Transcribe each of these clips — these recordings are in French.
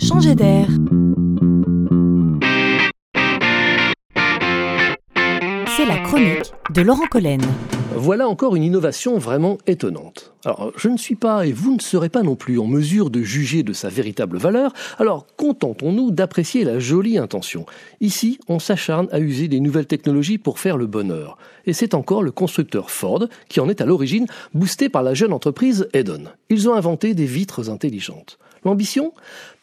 changer d'air. C'est la chronique de Laurent Collen. Voilà encore une innovation vraiment étonnante. Alors, je ne suis pas, et vous ne serez pas non plus, en mesure de juger de sa véritable valeur, alors contentons-nous d'apprécier la jolie intention. Ici, on s'acharne à user des nouvelles technologies pour faire le bonheur. Et c'est encore le constructeur Ford qui en est à l'origine, boosté par la jeune entreprise Edon. Ils ont inventé des vitres intelligentes. L'ambition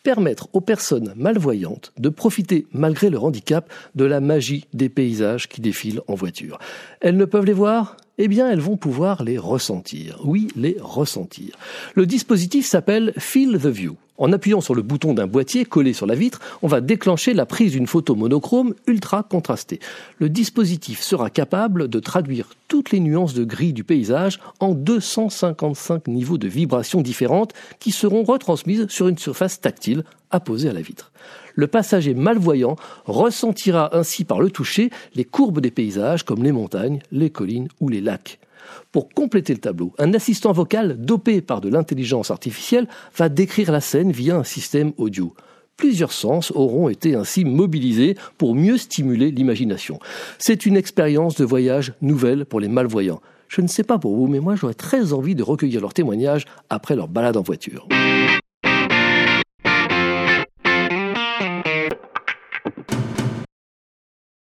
Permettre aux personnes malvoyantes de profiter, malgré leur handicap, de la magie des paysages qui défilent en voiture. Elles ne peuvent les voir? Eh bien, elles vont pouvoir les ressentir. Oui, les ressentir. Le dispositif s'appelle Feel the View. En appuyant sur le bouton d'un boîtier collé sur la vitre, on va déclencher la prise d'une photo monochrome ultra contrastée. Le dispositif sera capable de traduire toutes les nuances de gris du paysage en 255 niveaux de vibrations différentes qui seront retransmises sur une surface tactile apposée à la vitre. Le passager malvoyant ressentira ainsi par le toucher les courbes des paysages comme les montagnes, les collines ou les lacs. Pour compléter le tableau, un assistant vocal dopé par de l'intelligence artificielle va décrire la scène via un système audio. Plusieurs sens auront été ainsi mobilisés pour mieux stimuler l'imagination. C'est une expérience de voyage nouvelle pour les malvoyants. Je ne sais pas pour vous, mais moi j'aurais très envie de recueillir leurs témoignages après leur balade en voiture.